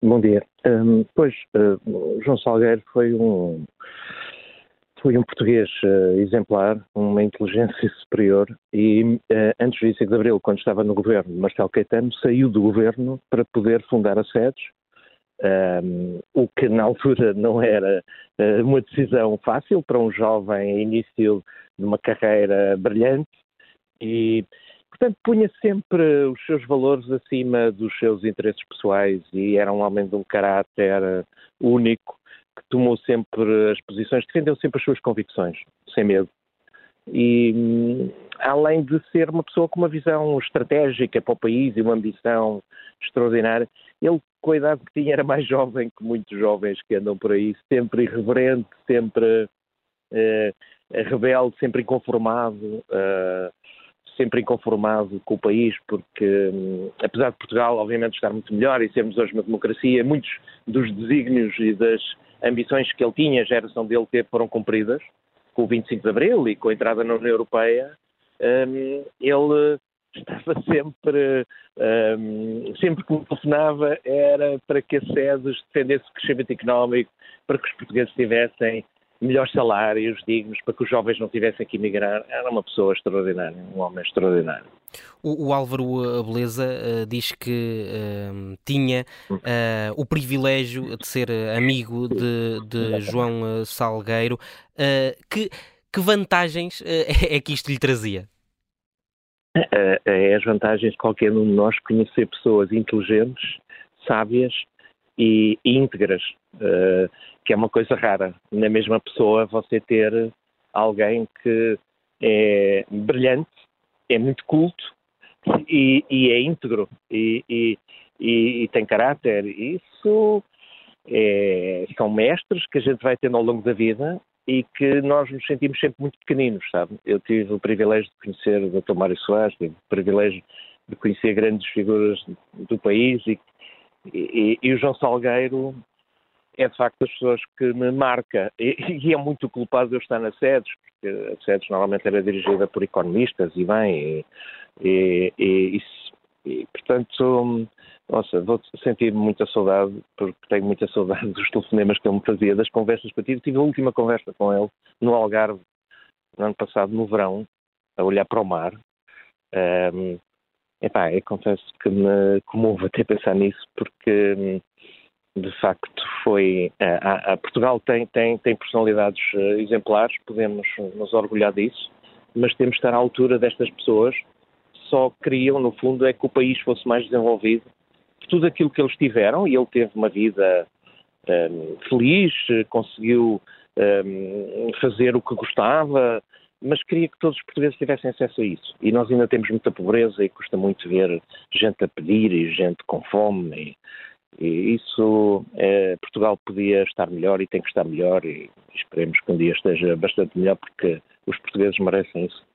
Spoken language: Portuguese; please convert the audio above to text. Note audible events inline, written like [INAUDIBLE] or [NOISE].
Bom dia. Um, pois, uh, João Salgueiro foi um, foi um português uh, exemplar, uma inteligência [LAUGHS] superior e uh, antes 25 de Abril, quando estava no governo, Marcelo Caetano saiu do governo para poder fundar a SEDES, um, o que na altura não era uh, uma decisão fácil para um jovem início de uma carreira brilhante e, portanto, punha sempre os seus valores acima dos seus interesses pessoais e era um homem de um caráter único que tomou sempre as posições, defendeu sempre as suas convicções, sem medo. E hum, além de ser uma pessoa com uma visão estratégica para o país e uma ambição extraordinária, ele, com a idade que tinha, era mais jovem que muitos jovens que andam por aí, sempre irreverente, sempre eh, rebelde, sempre inconformado, uh, sempre inconformado com o país, porque um, apesar de Portugal, obviamente, estar muito melhor e sermos hoje uma democracia, muitos dos desígnios e das ambições que ele tinha, a geração dele teve, foram cumpridas com o 25 de Abril e com a entrada na União Europeia. Um, ele estava [LAUGHS] sempre, um, sempre que me telefonava era para que a SEDES defendesse o crescimento económico, para que os portugueses tivessem melhores salários dignos, para que os jovens não tivessem que emigrar. Era uma pessoa extraordinária, um homem extraordinário. O, o Álvaro Beleza uh, diz que uh, tinha uh, o privilégio de ser amigo de, de João Salgueiro. que, que vantagens [LAUGHS] é que isto lhe trazia? É as vantagens de qualquer um de nós conhecer pessoas inteligentes, sábias e íntegras, uh, que é uma coisa rara. Na mesma pessoa você ter alguém que é brilhante, é muito culto e, e é íntegro e, e, tem caráter. Isso é, são mestres que a gente vai tendo ao longo da vida e que nós nos sentimos sempre muito pequeninos, sabe? Eu tive o privilégio de conhecer o Dr. Mário Soares, tive o privilégio de conhecer grandes figuras do país e e, e, o João Salgueiro é de facto das pessoas que me marca e, e, é muito culpado de eu estar na SEDES, porque a SEDES normalmente era dirigida por economistas e bem, e, e, e portanto, nossa, vou sentir muita saudade, porque tenho muita saudade dos telefonemas que ele me fazia, das conversas que eu tive. Tive a última conversa com ele no Algarve, no ano passado, no verão, a olhar para o mar. Um, Epá, eu confesso que me comovo até pensar nisso, porque hum, de facto foi. A, a Portugal tem, tem, tem personalidades eh, exemplares, podemos nos orgulhar disso, mas temos de estar à altura destas pessoas. Só queriam, no fundo, é que o país fosse mais desenvolvido. Tudo aquilo que eles tiveram, e ele teve uma vida um, feliz, conseguiu um, fazer o que gostava, mas queria que todos os portugueses tivessem acesso a isso. E nós ainda temos muita pobreza e custa muito ver gente a pedir e gente com fome. E, e isso, é, Portugal podia estar melhor e tem que estar melhor e esperemos que um dia esteja bastante melhor porque os portugueses merecem isso.